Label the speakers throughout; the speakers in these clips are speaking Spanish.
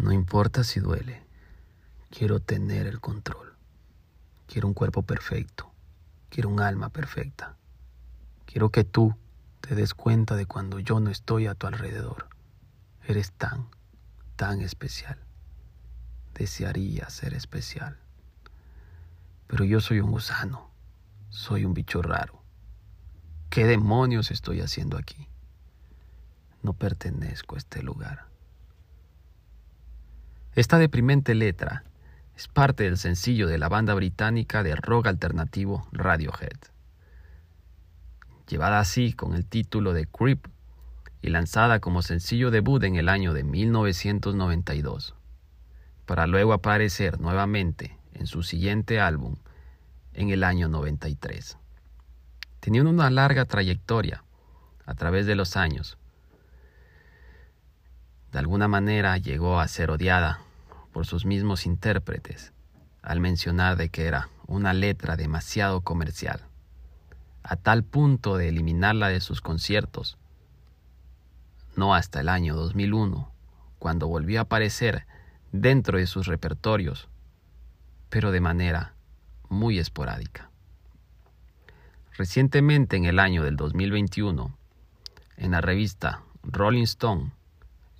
Speaker 1: No importa si duele, quiero tener el control. Quiero un cuerpo perfecto, quiero un alma perfecta. Quiero que tú te des cuenta de cuando yo no estoy a tu alrededor. Eres tan, tan especial. Desearía ser especial. Pero yo soy un gusano, soy un bicho raro. ¿Qué demonios estoy haciendo aquí? No pertenezco a este lugar. Esta deprimente letra es parte del sencillo de la banda británica de rock alternativo Radiohead. Llevada así con el título de Creep y lanzada como sencillo debut en el año de 1992, para luego aparecer nuevamente en su siguiente álbum en el año 93. Teniendo una larga trayectoria a través de los años, de alguna manera llegó a ser odiada por sus mismos intérpretes al mencionar de que era una letra demasiado comercial, a tal punto de eliminarla de sus conciertos. No hasta el año 2001, cuando volvió a aparecer dentro de sus repertorios, pero de manera muy esporádica. Recientemente, en el año del 2021, en la revista Rolling Stone,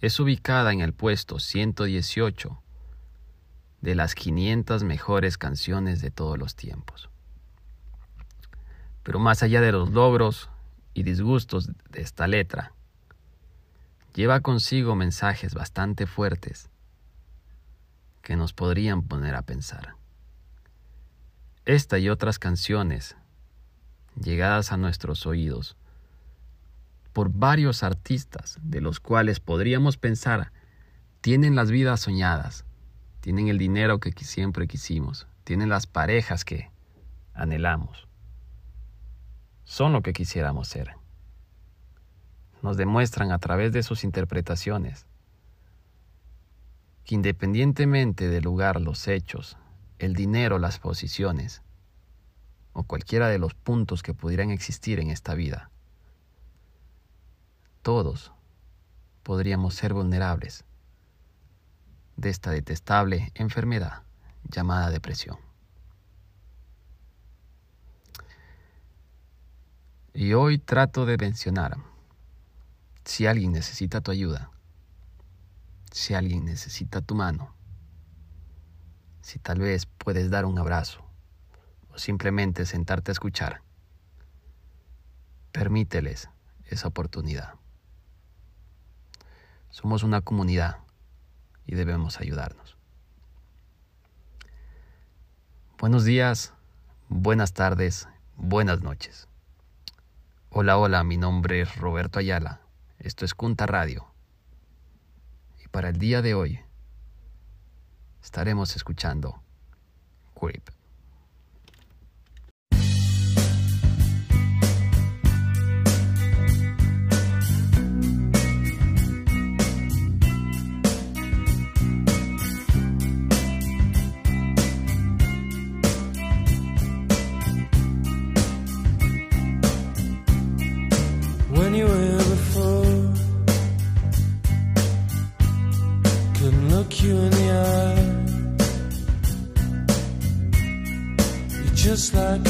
Speaker 1: es ubicada en el puesto 118 de las 500 mejores canciones de todos los tiempos. Pero más allá de los logros y disgustos de esta letra, lleva consigo mensajes bastante fuertes que nos podrían poner a pensar. Esta y otras canciones, llegadas a nuestros oídos, por varios artistas de los cuales podríamos pensar tienen las vidas soñadas, tienen el dinero que siempre quisimos, tienen las parejas que anhelamos, son lo que quisiéramos ser. Nos demuestran a través de sus interpretaciones que independientemente del lugar, los hechos, el dinero, las posiciones, o cualquiera de los puntos que pudieran existir en esta vida, todos podríamos ser vulnerables de esta detestable enfermedad llamada depresión. Y hoy trato de mencionar, si alguien necesita tu ayuda, si alguien necesita tu mano, si tal vez puedes dar un abrazo o simplemente sentarte a escuchar, permíteles esa oportunidad. Somos una comunidad y debemos ayudarnos. Buenos días, buenas tardes, buenas noches. Hola, hola, mi nombre es Roberto Ayala. Esto es Cunta Radio. Y para el día de hoy estaremos escuchando Creep.
Speaker 2: when you were before. Couldn't look you in the eye. You're just like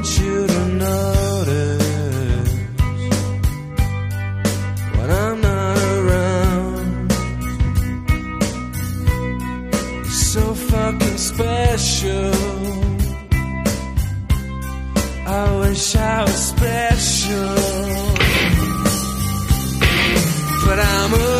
Speaker 2: want you to notice when I'm not around. So fucking special. I wish I was special, but I'm a